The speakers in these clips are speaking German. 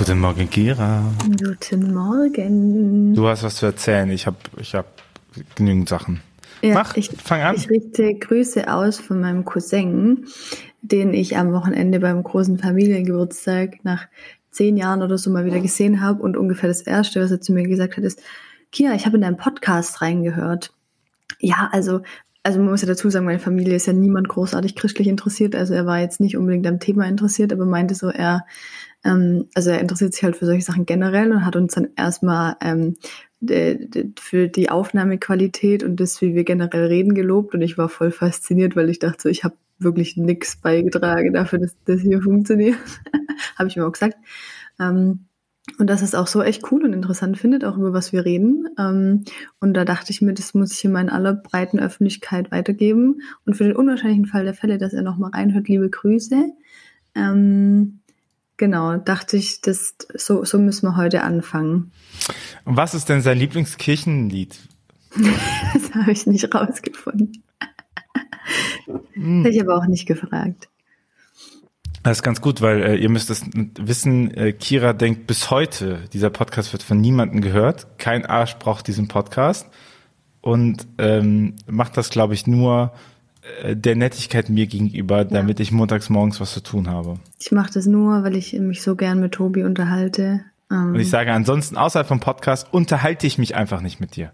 Guten Morgen, Kira. Guten Morgen. Du hast was zu erzählen. Ich habe ich hab genügend Sachen. Ja, Mach, ich, fang an. Ich richte Grüße aus von meinem Cousin, den ich am Wochenende beim großen Familiengeburtstag nach zehn Jahren oder so mal wieder gesehen habe. Und ungefähr das Erste, was er zu mir gesagt hat, ist, Kia, ich habe in deinem Podcast reingehört. Ja, also, also man muss ja dazu sagen, meine Familie ist ja niemand großartig christlich interessiert. Also er war jetzt nicht unbedingt am Thema interessiert, aber meinte so, er, ähm, also er interessiert sich halt für solche Sachen generell und hat uns dann erstmal ähm, für die Aufnahmequalität und das, wie wir generell reden, gelobt. Und ich war voll fasziniert, weil ich dachte so, ich habe wirklich nichts beigetragen dafür, dass das hier funktioniert. habe ich mir auch gesagt. Ähm, und dass es auch so echt cool und interessant findet, auch über was wir reden. Ähm, und da dachte ich mir, das muss ich in aller breiten Öffentlichkeit weitergeben. Und für den unwahrscheinlichen Fall der Fälle, dass er nochmal reinhört, liebe Grüße. Ähm, genau, dachte ich, das, so, so müssen wir heute anfangen. Und was ist denn sein Lieblingskirchenlied? das habe ich nicht rausgefunden. Hm. Hätte ich aber auch nicht gefragt. Das ist ganz gut, weil äh, ihr müsst es wissen, äh, Kira denkt bis heute, dieser Podcast wird von niemandem gehört. Kein Arsch braucht diesen Podcast. Und ähm, macht das, glaube ich, nur der Nettigkeit mir gegenüber, damit ja. ich montags morgens was zu tun habe. Ich mache das nur, weil ich mich so gern mit Tobi unterhalte. Ähm. Und ich sage ansonsten, außerhalb vom Podcast, unterhalte ich mich einfach nicht mit dir.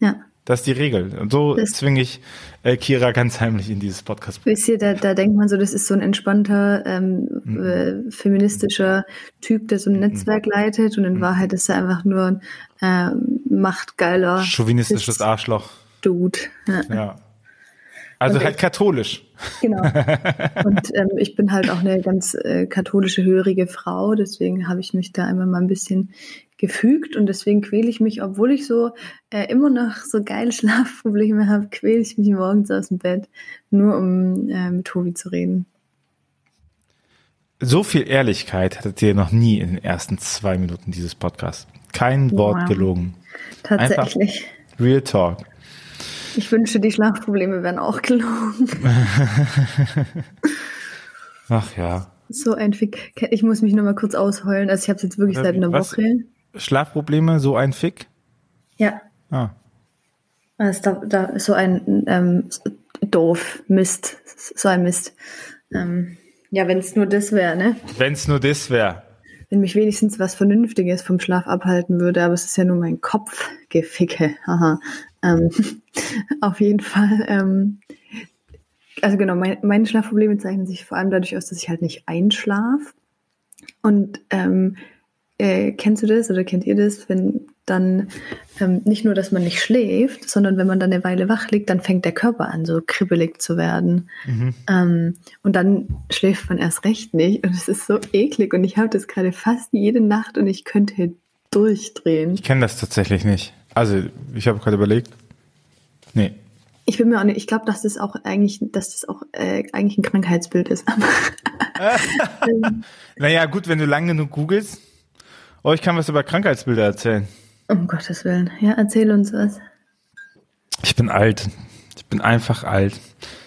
Ja. Das ist die Regel. Und so das zwinge ich äh, Kira ganz heimlich in dieses Podcast. Wisst ihr, da, da denkt man so, das ist so ein entspannter, ähm, mhm. äh, feministischer Typ, der so ein mhm. Netzwerk mhm. leitet und in mhm. Wahrheit ist er einfach nur ein äh, machtgeiler. Chauvinistisches Arschloch. Dude. Ja. ja. Also und halt ich, katholisch. Genau. Und ähm, ich bin halt auch eine ganz äh, katholische, hörige Frau, deswegen habe ich mich da immer mal ein bisschen gefügt und deswegen quäle ich mich, obwohl ich so äh, immer noch so geile Schlafprobleme habe, quäle ich mich morgens aus dem Bett, nur um äh, mit Tobi zu reden. So viel Ehrlichkeit hattet ihr noch nie in den ersten zwei Minuten dieses Podcasts. Kein Wort wow. gelogen. Tatsächlich. Einfach Real Talk. Ich wünsche, die Schlafprobleme wären auch gelogen. Ach ja. So ein Fick. Ich muss mich nur mal kurz ausheulen. Also ich habe es jetzt wirklich seit einer Was? Woche. Schlafprobleme, so ein Fick? Ja. Ah. Also da, da ist so ein ähm, doof, Mist, so ein Mist. Ähm, ja, wenn es nur das wäre, ne? Wenn es nur das wäre. Wenn mich wenigstens was Vernünftiges vom Schlaf abhalten würde, aber es ist ja nur mein Kopf, Geficke. Ähm, auf jeden Fall. Ähm, also genau, mein, meine Schlafprobleme zeichnen sich vor allem dadurch aus, dass ich halt nicht einschlafe. Und ähm, äh, kennst du das oder kennt ihr das, wenn dann ähm, nicht nur, dass man nicht schläft, sondern wenn man dann eine Weile wach liegt, dann fängt der Körper an, so kribbelig zu werden. Mhm. Ähm, und dann schläft man erst recht nicht. Und es ist so eklig. Und ich habe das gerade fast jede Nacht und ich könnte durchdrehen. Ich kenne das tatsächlich nicht. Also, ich habe gerade überlegt. Nee. Ich bin mir auch nicht, ich glaube, dass das auch eigentlich, dass das auch äh, eigentlich ein Krankheitsbild ist. naja, gut, wenn du lange genug googelst. Oh, ich kann was über Krankheitsbilder erzählen. Um Gottes Willen. Ja, erzähl uns was. Ich bin alt. Ich bin einfach alt.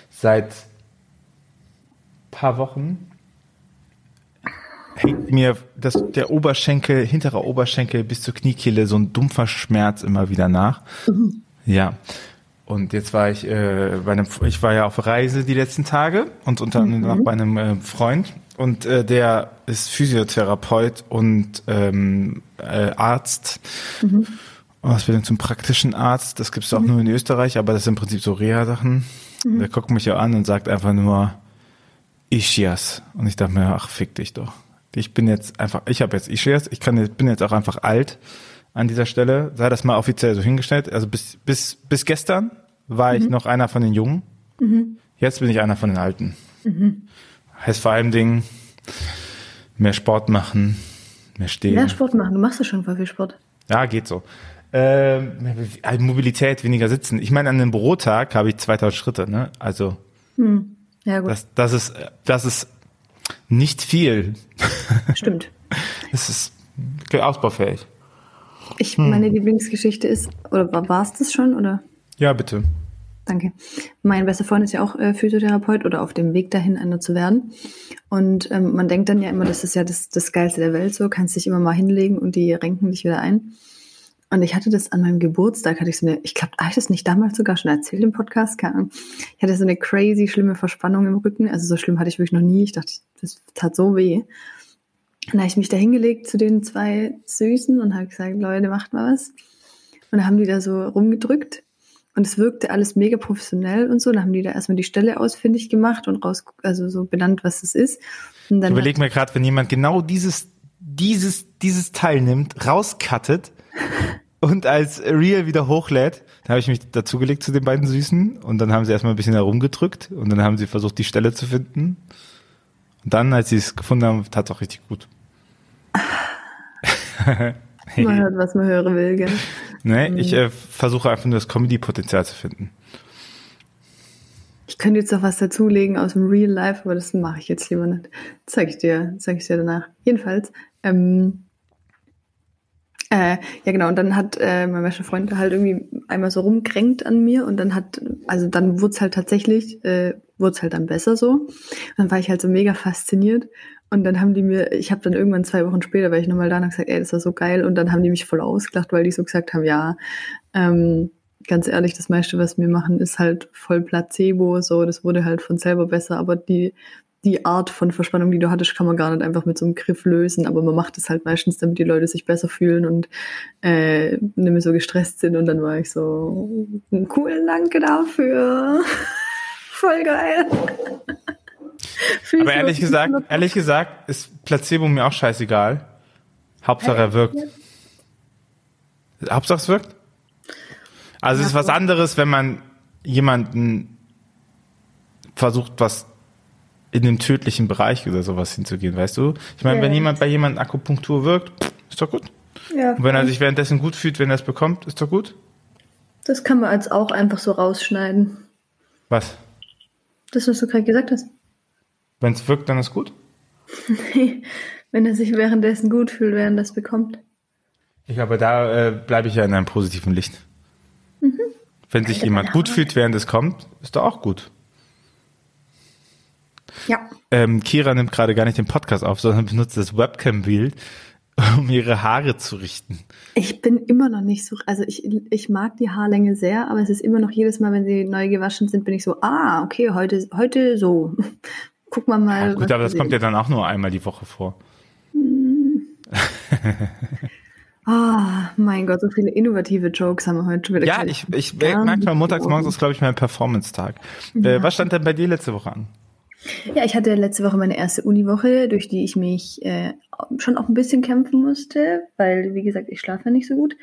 Seit paar Wochen hängt mir das, der Oberschenkel, hinterer Oberschenkel bis zur Kniekehle so ein dumpfer Schmerz immer wieder nach. Mhm. Ja. Und jetzt war ich äh, bei einem, ich war ja auf Reise die letzten Tage und unter anderem mhm. bei einem äh, Freund und äh, der ist Physiotherapeut und ähm, äh, Arzt. Mhm. Ausbildung zum praktischen Arzt. Das gibt's auch mhm. nur in Österreich, aber das sind im Prinzip so Reha-Sachen. Mhm. Der guckt mich ja an und sagt einfach nur Ischias. Und ich dachte mir, ach, fick dich doch. Ich bin jetzt einfach, ich habe jetzt Ischias, ich kann, bin jetzt auch einfach alt an dieser Stelle. Sei das mal offiziell so hingestellt. Also bis, bis, bis gestern war mhm. ich noch einer von den Jungen. Mhm. Jetzt bin ich einer von den Alten. Mhm. Heißt vor allem Dingen mehr Sport machen, mehr stehen. Mehr Sport machen, du machst ja schon voll viel Sport. Ja, geht so. Ähm, Mobilität, weniger sitzen. Ich meine, an einem Bürotag habe ich 2000 Schritte, ne? Also, hm. ja, gut. Das, das, ist, das ist nicht viel. Stimmt. Es ist ausbaufähig. Ich, hm. meine Lieblingsgeschichte ist, oder war es das schon, oder? Ja, bitte. Danke. Mein bester Freund ist ja auch äh, Physiotherapeut oder auf dem Weg dahin, einer zu werden. Und ähm, man denkt dann ja immer, das ist ja das, das Geilste der Welt so, kannst dich immer mal hinlegen und die renken dich wieder ein. Und ich hatte das an meinem Geburtstag, hatte ich so eine, ich glaube, habe ich das nicht damals sogar schon erzählt im Podcast? Keine Ahnung. Ich hatte so eine crazy, schlimme Verspannung im Rücken. Also so schlimm hatte ich wirklich noch nie. Ich dachte, das tat so weh. Und dann habe ich mich da hingelegt zu den zwei Süßen und habe gesagt, Leute, macht mal was. Und dann haben die da so rumgedrückt und es wirkte alles mega professionell und so. Dann haben die da erstmal die Stelle ausfindig gemacht und raus, also so benannt, was es ist. Und dann ich überlege mir gerade, wenn jemand genau dieses, dieses, dieses Teil nimmt, rauskattet und als Real wieder hochlädt, dann habe ich mich dazugelegt zu den beiden Süßen und dann haben sie erstmal ein bisschen herumgedrückt und dann haben sie versucht, die Stelle zu finden. Und dann, als sie es gefunden haben, tat es auch richtig gut. man hört, was man hören will, gell? Nee, mhm. ich äh, versuche einfach nur das Comedy-Potenzial zu finden. Ich könnte jetzt noch was dazulegen aus dem Real Life, aber das mache ich jetzt lieber nicht. zeig ich dir, zeig ich dir danach. Jedenfalls, ähm, äh, ja genau, und dann hat äh, mein bester Freund halt irgendwie einmal so rumkränkt an mir und dann hat, also dann wurde es halt tatsächlich, äh, wurde es halt dann besser so. Und dann war ich halt so mega fasziniert und dann haben die mir, ich habe dann irgendwann zwei Wochen später, weil ich nochmal da und gesagt, ey, das war so geil. Und dann haben die mich voll ausgelacht, weil die so gesagt haben, ja, ähm, ganz ehrlich, das meiste, was wir machen, ist halt voll Placebo. So, das wurde halt von selber besser, aber die, die Art von Verspannung, die du hattest, kann man gar nicht einfach mit so einem Griff lösen. Aber man macht es halt meistens, damit die Leute sich besser fühlen und äh, nicht mehr so gestresst sind. Und dann war ich so, cool, danke dafür. voll geil. Aber ehrlich gesagt, ehrlich gesagt, ist Placebo mir auch scheißegal. Hauptsache er wirkt. Hauptsache es wirkt. Also es ist was anderes, wenn man jemanden versucht, was in dem tödlichen Bereich oder sowas hinzugehen, weißt du? Ich meine, wenn jemand bei jemandem Akupunktur wirkt, ist doch gut. Ja, Und wenn er sich währenddessen gut fühlt, wenn er es bekommt, ist doch gut. Das kann man als auch einfach so rausschneiden. Was? Das, was du gerade gesagt hast. Wenn es wirkt, dann ist gut? Nee, wenn er sich währenddessen gut fühlt, während das bekommt. Ich glaube, da äh, bleibe ich ja in einem positiven Licht. Mhm. Wenn sich jemand gut fühlt, während es kommt, ist doch auch gut. Ja. Ähm, Kira nimmt gerade gar nicht den Podcast auf, sondern benutzt das Webcam-Bild, um ihre Haare zu richten. Ich bin immer noch nicht so, also ich, ich mag die Haarlänge sehr, aber es ist immer noch jedes Mal, wenn sie neu gewaschen sind, bin ich so, ah, okay, heute, heute so. Gucken wir mal. Ja, gut, aber das kommt ja dann auch nur einmal die Woche vor. Ah, oh, mein Gott, so viele innovative Jokes haben wir heute schon wieder. Ja, ich, ich merke mal, montags morgens ist, glaube ich, mein Performance-Tag. Ja. Äh, was stand denn bei dir letzte Woche an? Ja, ich hatte letzte Woche meine erste Uniwoche, durch die ich mich äh, schon auch ein bisschen kämpfen musste, weil, wie gesagt, ich schlafe nicht so gut.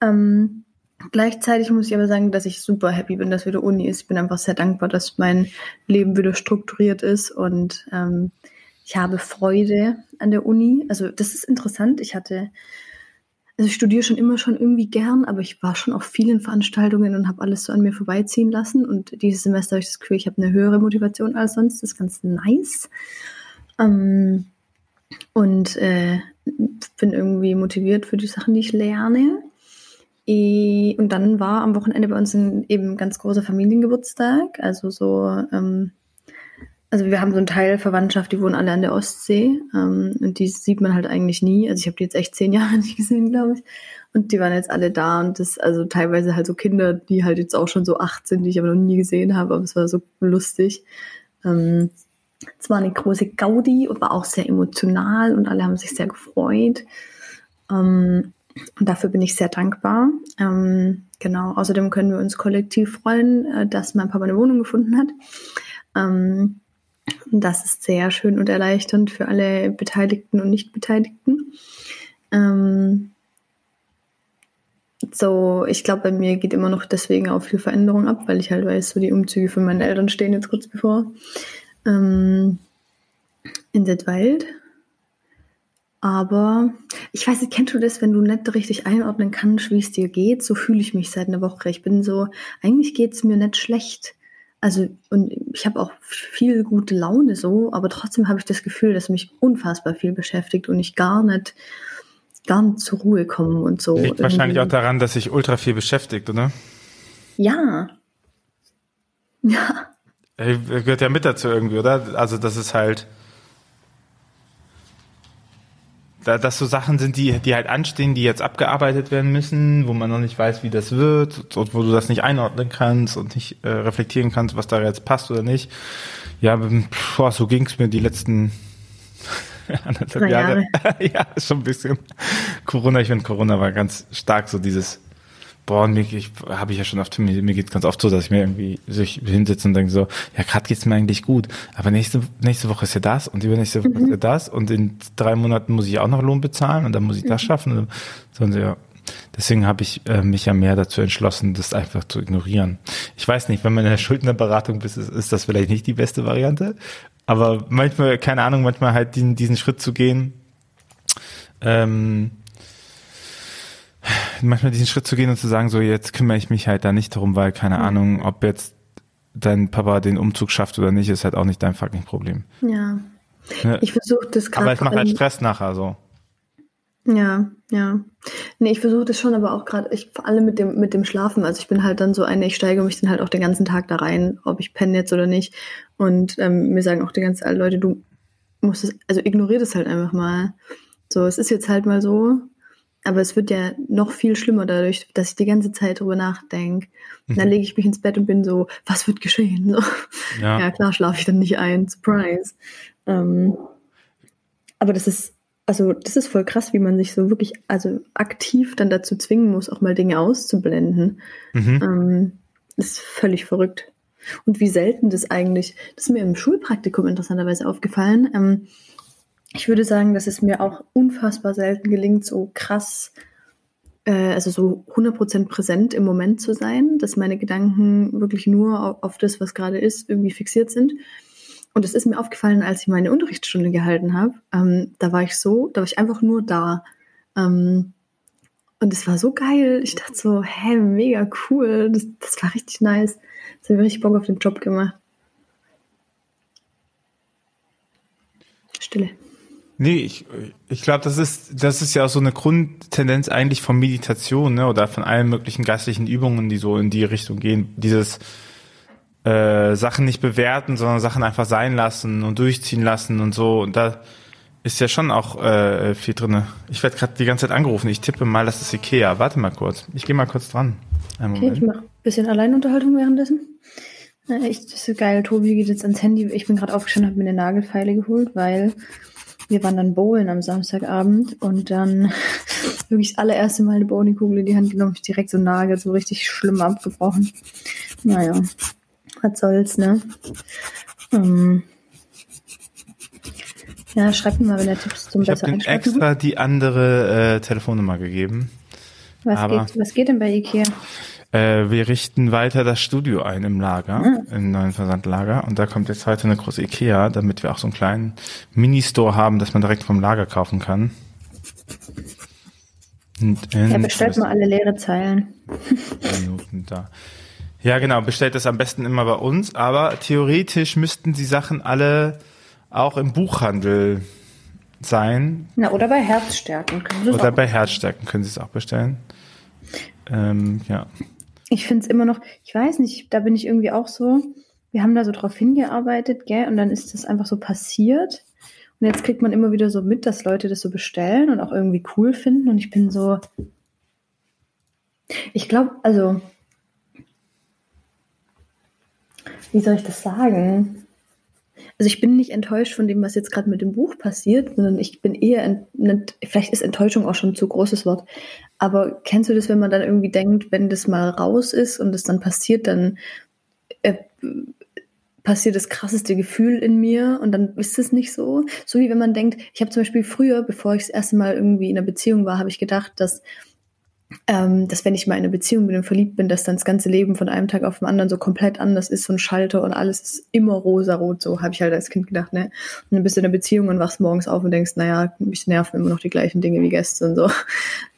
Ähm, Gleichzeitig muss ich aber sagen, dass ich super happy bin, dass wieder Uni ist. Ich bin einfach sehr dankbar, dass mein Leben wieder strukturiert ist und ähm, ich habe Freude an der Uni. Also das ist interessant. Ich hatte, also ich studiere schon immer schon irgendwie gern, aber ich war schon auf vielen Veranstaltungen und habe alles so an mir vorbeiziehen lassen. Und dieses Semester habe ich das Gefühl, ich habe eine höhere Motivation als sonst. Das ist ganz nice. Ähm, und äh, bin irgendwie motiviert für die Sachen, die ich lerne. Und dann war am Wochenende bei uns ein eben ganz großer Familiengeburtstag. Also so, ähm, also wir haben so einen Teil Verwandtschaft, die wohnen alle an der Ostsee. Ähm, und die sieht man halt eigentlich nie. Also ich habe die jetzt echt zehn Jahre nicht gesehen, glaube ich. Und die waren jetzt alle da und das, also teilweise halt so Kinder, die halt jetzt auch schon so acht sind, die ich aber noch nie gesehen habe, aber es war so lustig. Ähm, es war eine große Gaudi und war auch sehr emotional und alle haben sich sehr gefreut. Ähm, und dafür bin ich sehr dankbar. Ähm, genau, außerdem können wir uns kollektiv freuen, äh, dass mein Papa eine Wohnung gefunden hat. Ähm, das ist sehr schön und erleichternd für alle Beteiligten und Nicht-Beteiligten. Ähm, so, ich glaube, bei mir geht immer noch deswegen auch viel Veränderung ab, weil ich halt weiß, so die Umzüge von meinen Eltern stehen jetzt kurz bevor. Ähm, in Detwald aber ich weiß nicht, kennst du das, wenn du nicht richtig einordnen kannst, wie es dir geht? So fühle ich mich seit einer Woche. Ich bin so, eigentlich geht es mir nicht schlecht. Also, und ich habe auch viel gute Laune so, aber trotzdem habe ich das Gefühl, dass mich unfassbar viel beschäftigt und ich gar nicht, gar nicht zur Ruhe komme und so. Liegt wahrscheinlich auch daran, dass sich ultra viel beschäftigt, oder? Ja. Ja. Ey, Gehört ja mit dazu irgendwie, oder? Also das ist halt, da, dass so Sachen sind, die, die halt anstehen, die jetzt abgearbeitet werden müssen, wo man noch nicht weiß, wie das wird und wo du das nicht einordnen kannst und nicht äh, reflektieren kannst, was da jetzt passt oder nicht. Ja, boah, so ging's mir die letzten anderthalb Jahre. Jahre. ja, schon ein bisschen. Corona, ich finde Corona war ganz stark so dieses, boah, mir, ich habe ich ja schon oft, mir, mir geht's ganz oft so, dass ich mir irgendwie sich hinsitze und denke so, ja, gerade geht's mir eigentlich gut, aber nächste, nächste Woche ist ja das und übernächste Woche ist ja das und in drei Monaten muss ich auch noch Lohn bezahlen und dann muss ich das schaffen. Und so, und so, ja. Deswegen habe ich äh, mich ja mehr dazu entschlossen, das einfach zu ignorieren. Ich weiß nicht, wenn man in der Schuldnerberatung bist, ist, ist das vielleicht nicht die beste Variante. Aber manchmal, keine Ahnung, manchmal halt diesen, diesen Schritt zu gehen, ähm, manchmal diesen Schritt zu gehen und zu sagen, so jetzt kümmere ich mich halt da nicht darum, weil keine Ahnung, ob jetzt dein Papa den Umzug schafft oder nicht, ist halt auch nicht dein fucking Problem. Ja. Ne? Ich versuche das gerade. Aber es vor macht halt Stress nachher so. Ja, ja. Nee, ich versuche das schon, aber auch gerade, ich vor allem mit dem, mit dem Schlafen. Also ich bin halt dann so eine, ich steige mich dann halt auch den ganzen Tag da rein, ob ich penne jetzt oder nicht. Und ähm, mir sagen auch die ganzen Leute, du musst es, also ignorier das halt einfach mal. So, es ist jetzt halt mal so, aber es wird ja noch viel schlimmer dadurch, dass ich die ganze Zeit drüber nachdenke. Und dann lege ich mich ins Bett und bin so, was wird geschehen? So. Ja. Ja, klar schlafe ich dann nicht ein. Surprise. Ähm, aber das ist, also das ist voll krass, wie man sich so wirklich, also aktiv dann dazu zwingen muss, auch mal Dinge auszublenden. Mhm. Ähm, das ist völlig verrückt. Und wie selten das eigentlich, das ist mir im Schulpraktikum interessanterweise aufgefallen. Ähm, ich würde sagen, dass es mir auch unfassbar selten gelingt, so krass, äh, also so 100% präsent im Moment zu sein, dass meine Gedanken wirklich nur auf, das, was gerade ist, irgendwie fixiert sind. Und es ist mir aufgefallen, als ich meine Unterrichtsstunde gehalten habe. Ähm, da war ich so, da war ich einfach nur da. Ähm, und es war so geil. Ich dachte so, hä, mega cool. Das, das war richtig nice. Das hat mir richtig Bock auf den Job gemacht. Stille. Nee, ich, ich glaube, das ist, das ist ja auch so eine Grundtendenz eigentlich von Meditation, ne, oder von allen möglichen geistlichen Übungen, die so in die Richtung gehen. Dieses äh, Sachen nicht bewerten, sondern Sachen einfach sein lassen und durchziehen lassen und so. Und da ist ja schon auch äh, viel drinne. Ich werde gerade die ganze Zeit angerufen. Ich tippe mal, das ist Ikea. Warte mal kurz. Ich gehe mal kurz dran. Okay, ich mache ein bisschen Alleinunterhaltung währenddessen. Äh, Ich, das ist so geil. Tobi geht jetzt ans Handy. Ich bin gerade aufgestanden, habe mir eine Nagelfeile geholt, weil wir waren dann bowlen am Samstagabend und dann wirklich das allererste Mal eine Bowlingkugel in die Hand genommen, ich direkt so Nagel so richtig schlimm abgebrochen. Naja, was soll's, ne? Ähm, ja, schreibt mir mal, wenn ihr Tipps zum Ich habe besser einschlafen habt. extra die andere äh, Telefonnummer gegeben. Was aber- geht, was geht denn bei Ikea? Äh, wir richten weiter das Studio ein im Lager, Mhm. im neuen Versandlager. Und da kommt jetzt heute eine große Ikea, damit wir auch so einen kleinen Mini-Store haben, dass man direkt vom Lager kaufen kann. Und Ja, bestellt mal alle leere Zeilen. Minuten da. Ja, genau, bestellt das am besten immer bei uns, aber theoretisch müssten die Sachen alle auch im Buchhandel sein. Na, oder bei Herzstärken. Können Sie es Oder auch. bei Herzstärken können sie es auch bestellen. Ähm, ja. Ich finde es immer noch, ich weiß nicht, da bin ich irgendwie auch so, wir haben da so drauf hingearbeitet, gell, und dann ist das einfach so passiert. Und jetzt kriegt man immer wieder so mit, dass Leute das so bestellen und auch irgendwie cool finden. Und ich bin so, ich glaube, also, wie soll ich das sagen? Also ich bin nicht enttäuscht von dem, was jetzt gerade mit dem Buch passiert, sondern ich bin eher, ent, vielleicht ist Enttäuschung auch schon ein zu großes Wort, aber kennst du das, wenn man dann irgendwie denkt, wenn das mal raus ist und es dann passiert, dann äh, passiert das krasseste Gefühl in mir und dann ist es nicht so. So wie wenn man denkt, ich habe zum Beispiel früher, bevor ich das erste Mal irgendwie in einer Beziehung war, habe ich gedacht, dass ähm, dass wenn ich mal in einer Beziehung bin und verliebt bin, dass dann das ganze Leben von einem Tag auf den anderen so komplett anders ist, so ein Schalter und alles ist immer rosarot, so habe ich halt als Kind gedacht, ne? Und dann bist du in einer Beziehung und wachst morgens auf und denkst, naja, mich nerven immer noch die gleichen Dinge wie gestern, so.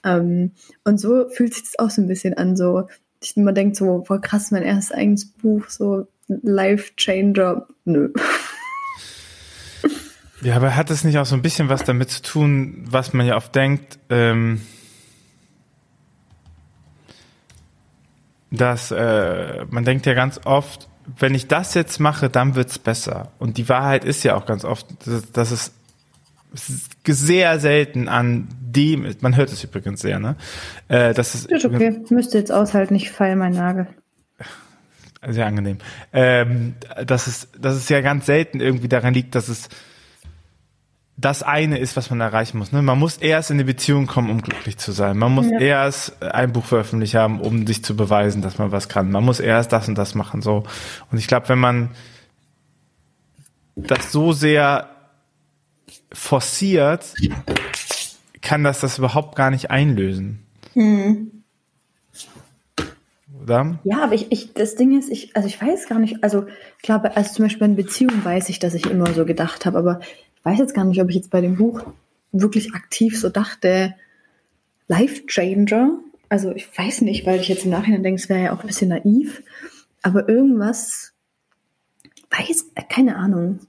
Ähm, und so fühlt sich das auch so ein bisschen an, so. Ich, man denkt so, boah krass, mein erstes eigenes Buch, so Life Changer, nö. Ja, aber hat es nicht auch so ein bisschen was damit zu tun, was man ja oft denkt, ähm, dass äh, man denkt ja ganz oft, wenn ich das jetzt mache, dann wird's besser. Und die Wahrheit ist ja auch ganz oft, dass, dass es, es sehr selten an dem ist. Man hört es übrigens sehr, ne? Äh, das ist, ist okay. Müsste jetzt aushalten, ich feile meinen Nagel. Sehr angenehm. Ähm, dass es, dass es ja ganz selten irgendwie daran liegt, dass es das eine ist, was man erreichen muss. Ne? Man muss erst in eine Beziehung kommen, um glücklich zu sein. Man muss ja. erst ein Buch veröffentlicht haben, um sich zu beweisen, dass man was kann. Man muss erst das und das machen. So. Und ich glaube, wenn man das so sehr forciert, kann das das überhaupt gar nicht einlösen. Mhm. Oder? Ja, aber ich, ich, das Ding ist, ich, also ich weiß gar nicht, also ich glaube, also zum Beispiel in Beziehungen weiß ich, dass ich immer so gedacht habe, aber weiß jetzt gar nicht, ob ich jetzt bei dem Buch wirklich aktiv so dachte, Life Changer. Also ich weiß nicht, weil ich jetzt im Nachhinein denke, es wäre ja auch ein bisschen naiv. Aber irgendwas, weiß, keine Ahnung.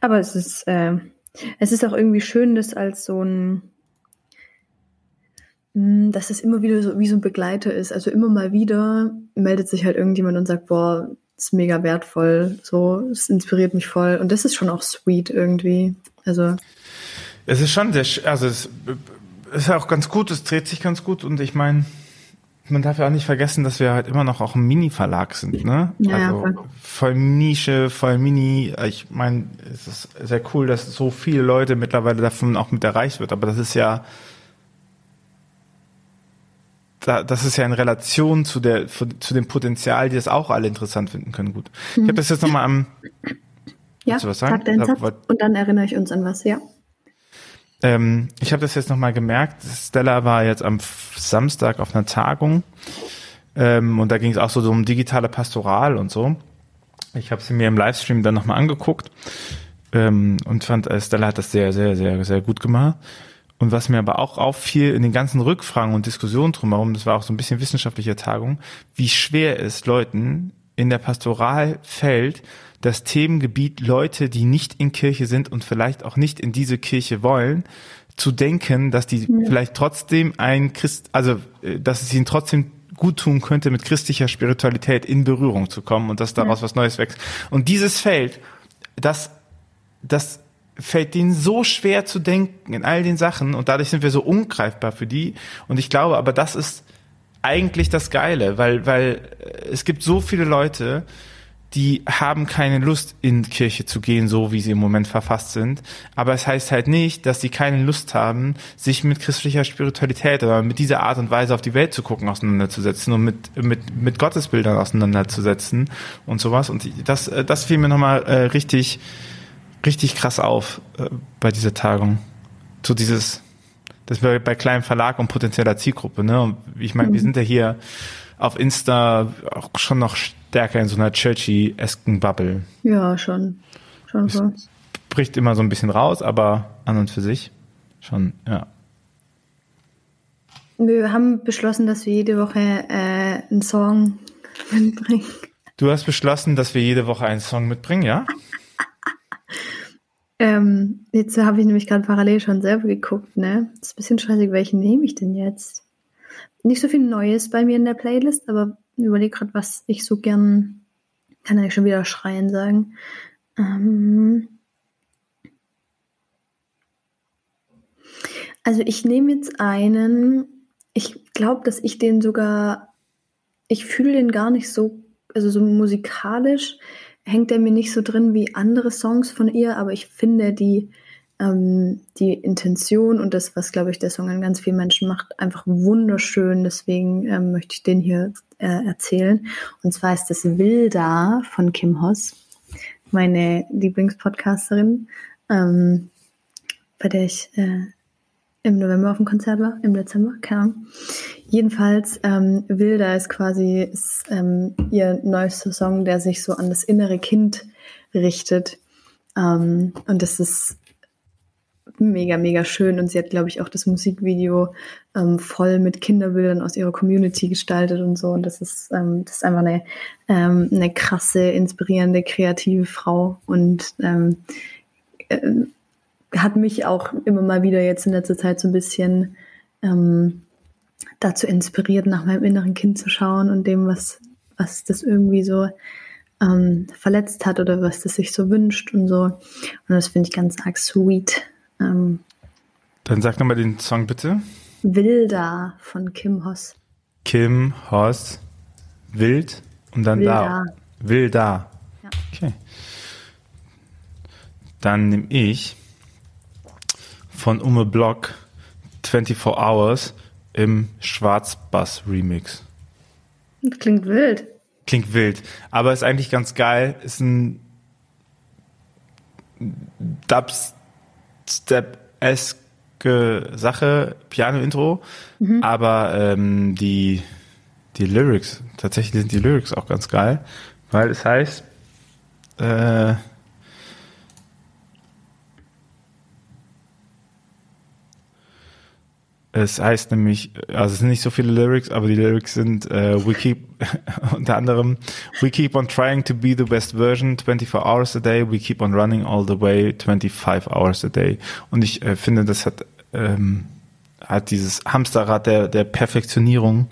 Aber es ist, äh, es ist auch irgendwie schön, das als so ein, hm, dass es immer wieder so wie so ein Begleiter ist. Also immer mal wieder meldet sich halt irgendjemand und sagt, boah, ist mega wertvoll, so, es inspiriert mich voll. Und das ist schon auch sweet irgendwie. Also. Es ist schon sehr, also es ist auch ganz gut, es dreht sich ganz gut und ich meine, man darf ja auch nicht vergessen, dass wir halt immer noch auch ein Mini-Verlag sind, ne? Ja, also ja, voll Nische, voll Mini. Ich meine, es ist sehr cool, dass so viele Leute mittlerweile davon auch mit erreicht wird, aber das ist ja da, das ist ja in Relation zu der zu dem Potenzial, die das auch alle interessant finden können. Gut. Mhm. Ich habe das jetzt nochmal am. Ja, was sagen? sag deinen Satz und dann erinnere ich uns an was, ja. Ähm, ich habe das jetzt nochmal gemerkt. Stella war jetzt am Samstag auf einer Tagung ähm, und da ging es auch so um digitale Pastoral und so. Ich habe sie mir im Livestream dann nochmal angeguckt ähm, und fand, äh, Stella hat das sehr, sehr, sehr, sehr gut gemacht. Und was mir aber auch auffiel in den ganzen Rückfragen und Diskussionen drumherum, das war auch so ein bisschen wissenschaftliche Tagung, wie schwer es Leuten in der Pastoral fällt, das Themengebiet Leute, die nicht in Kirche sind und vielleicht auch nicht in diese Kirche wollen, zu denken, dass die ja. vielleicht trotzdem ein Christ, also äh, dass es ihnen trotzdem gut tun könnte, mit christlicher Spiritualität in Berührung zu kommen und dass daraus ja. was Neues wächst. Und dieses Feld, das, das fällt denen so schwer zu denken in all den Sachen und dadurch sind wir so ungreifbar für die. Und ich glaube, aber das ist eigentlich das Geile, weil, weil äh, es gibt so viele Leute, die haben keine Lust, in Kirche zu gehen, so wie sie im Moment verfasst sind. Aber es heißt halt nicht, dass sie keine Lust haben, sich mit christlicher Spiritualität oder mit dieser Art und Weise auf die Welt zu gucken, auseinanderzusetzen und mit, mit, mit Gottesbildern auseinanderzusetzen und sowas. Und das, äh, das fiel mir nochmal äh, richtig, richtig krass auf äh, bei dieser Tagung. So dieses, das wäre bei kleinem Verlag und potenzieller Zielgruppe, ne? Und ich meine, mhm. wir sind ja hier auf Insta auch schon noch stärker in so einer churchy-esken Bubble. Ja, schon. Schon so. Bricht immer so ein bisschen raus, aber an und für sich schon, ja. Wir haben beschlossen, dass wir jede Woche äh, einen Song mitbringen. Du hast beschlossen, dass wir jede Woche einen Song mitbringen, ja? Ähm, jetzt habe ich nämlich gerade parallel schon selber geguckt, ne? Das ist ein bisschen stressig, welchen nehme ich denn jetzt? Nicht so viel Neues bei mir in der Playlist, aber überlege gerade, was ich so gern, kann ich schon wieder schreien sagen. Ähm, also ich nehme jetzt einen, ich glaube, dass ich den sogar, ich fühle den gar nicht so, also so musikalisch hängt er mir nicht so drin wie andere Songs von ihr, aber ich finde die, ähm, die Intention und das, was, glaube ich, der Song an ganz vielen Menschen macht, einfach wunderschön. Deswegen ähm, möchte ich den hier äh, erzählen. Und zwar ist das Wilda von Kim Hoss, meine Lieblingspodcasterin, ähm, bei der ich äh, im November auf dem Konzert war, im Dezember, keine Ahnung. Jedenfalls, ähm, Wilda ist quasi ist, ähm, ihr neuester Song, der sich so an das innere Kind richtet. Ähm, und das ist mega, mega schön. Und sie hat, glaube ich, auch das Musikvideo ähm, voll mit Kinderbildern aus ihrer Community gestaltet und so. Und das ist, ähm, das ist einfach eine, ähm, eine krasse, inspirierende, kreative Frau. Und ähm, äh, hat mich auch immer mal wieder jetzt in letzter Zeit so ein bisschen ähm, dazu inspiriert, nach meinem inneren Kind zu schauen und dem, was, was das irgendwie so ähm, verletzt hat oder was das sich so wünscht und so. Und das finde ich ganz arg sweet. Ähm, Dann sag nochmal den Song bitte. Wilda von Kim Hoss. Kim Hoss, Wild und dann Wilda. da. Wilda. Ja. Okay. Dann nehme ich von Ume Block 24 Hours im Schwarzbass-Remix. Das klingt wild. Klingt wild, aber ist eigentlich ganz geil. Ist ein Dubstep-eske Sache, Piano-Intro, aber ähm, die, die Lyrics, tatsächlich sind die Lyrics auch ganz geil, weil es heißt, äh, Es heißt nämlich, also es sind nicht so viele Lyrics, aber die Lyrics sind, äh, we keep, unter anderem, we keep on trying to be the best version 24 hours a day, we keep on running all the way 25 hours a day. Und ich äh, finde, das hat, ähm, hat dieses Hamsterrad der, der Perfektionierung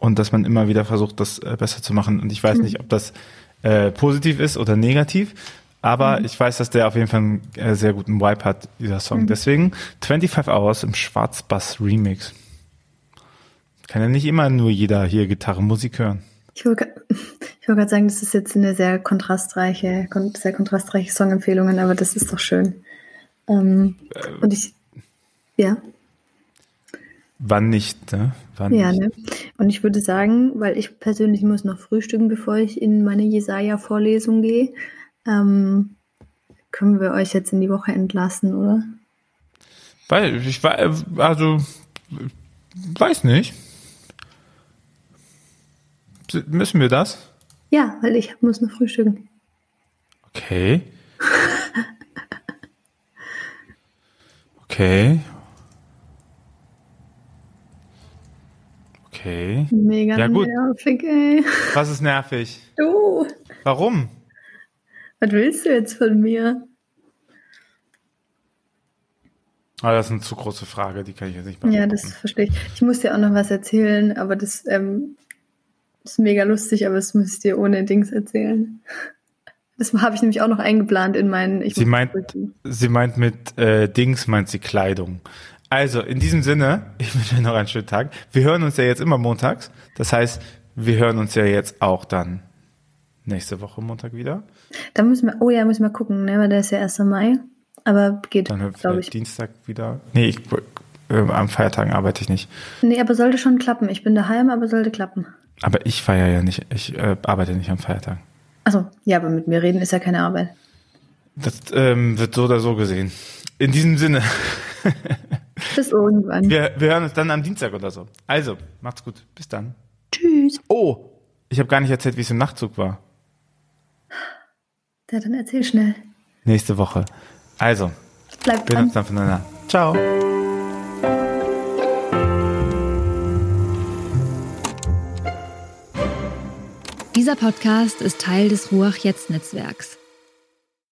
und dass man immer wieder versucht, das äh, besser zu machen. Und ich weiß nicht, ob das äh, positiv ist oder negativ, aber ich weiß, dass der auf jeden Fall einen äh, sehr guten Vibe hat, dieser Song. Deswegen 25 Hours im Schwarzbass-Remix. Kann ja nicht immer nur jeder hier Gitarrenmusik hören. Ich wollte gerade sagen, das ist jetzt eine sehr kontrastreiche, kon- sehr kontrastreiche Songempfehlungen, aber das ist doch schön. Ähm, und ich, ja, Wann nicht, ne? Wann ja, nicht? ne? Und ich würde sagen, weil ich persönlich muss noch frühstücken, bevor ich in meine Jesaja-Vorlesung gehe, ähm, können wir euch jetzt in die Woche entlassen, oder? Weil ich war, also weiß nicht. Müssen wir das? Ja, weil ich muss noch frühstücken. Okay. Okay. Okay. Mega Ja, gut. nervig, ey. Was ist nervig? Du, Warum? Was willst du jetzt von mir? Ah, das ist eine zu große Frage, die kann ich jetzt nicht Ja, beantworten. das verstehe ich. Ich muss dir auch noch was erzählen, aber das ähm, ist mega lustig, aber das muss ich dir ohne Dings erzählen. Das habe ich nämlich auch noch eingeplant in meinen. Ich Sie meint, sie meint mit äh, Dings, meint sie Kleidung. Also, in diesem Sinne, ich wünsche euch noch einen schönen Tag. Wir hören uns ja jetzt immer montags. Das heißt, wir hören uns ja jetzt auch dann nächste Woche Montag wieder. Da müssen wir, oh ja, müssen wir gucken, ne, weil der ist ja 1. Mai. Aber geht, Dann glaube vielleicht ich. Dienstag wieder. Nee, ich, äh, am Feiertagen arbeite ich nicht. Nee, aber sollte schon klappen. Ich bin daheim, aber sollte klappen. Aber ich feiere ja nicht. Ich äh, arbeite nicht am Feiertag. Achso, ja, aber mit mir reden ist ja keine Arbeit. Das ähm, wird so oder so gesehen. In diesem Sinne, Bis irgendwann. wir, wir hören uns dann am Dienstag oder so. Also, macht's gut. Bis dann. Tschüss. Oh, ich habe gar nicht erzählt, wie es im Nachtzug war. Ja, dann erzähl schnell. Nächste Woche. Also, Bleib wir hören uns dran. dann voneinander. Ciao. Dieser Podcast ist Teil des Ruach Jetzt Netzwerks.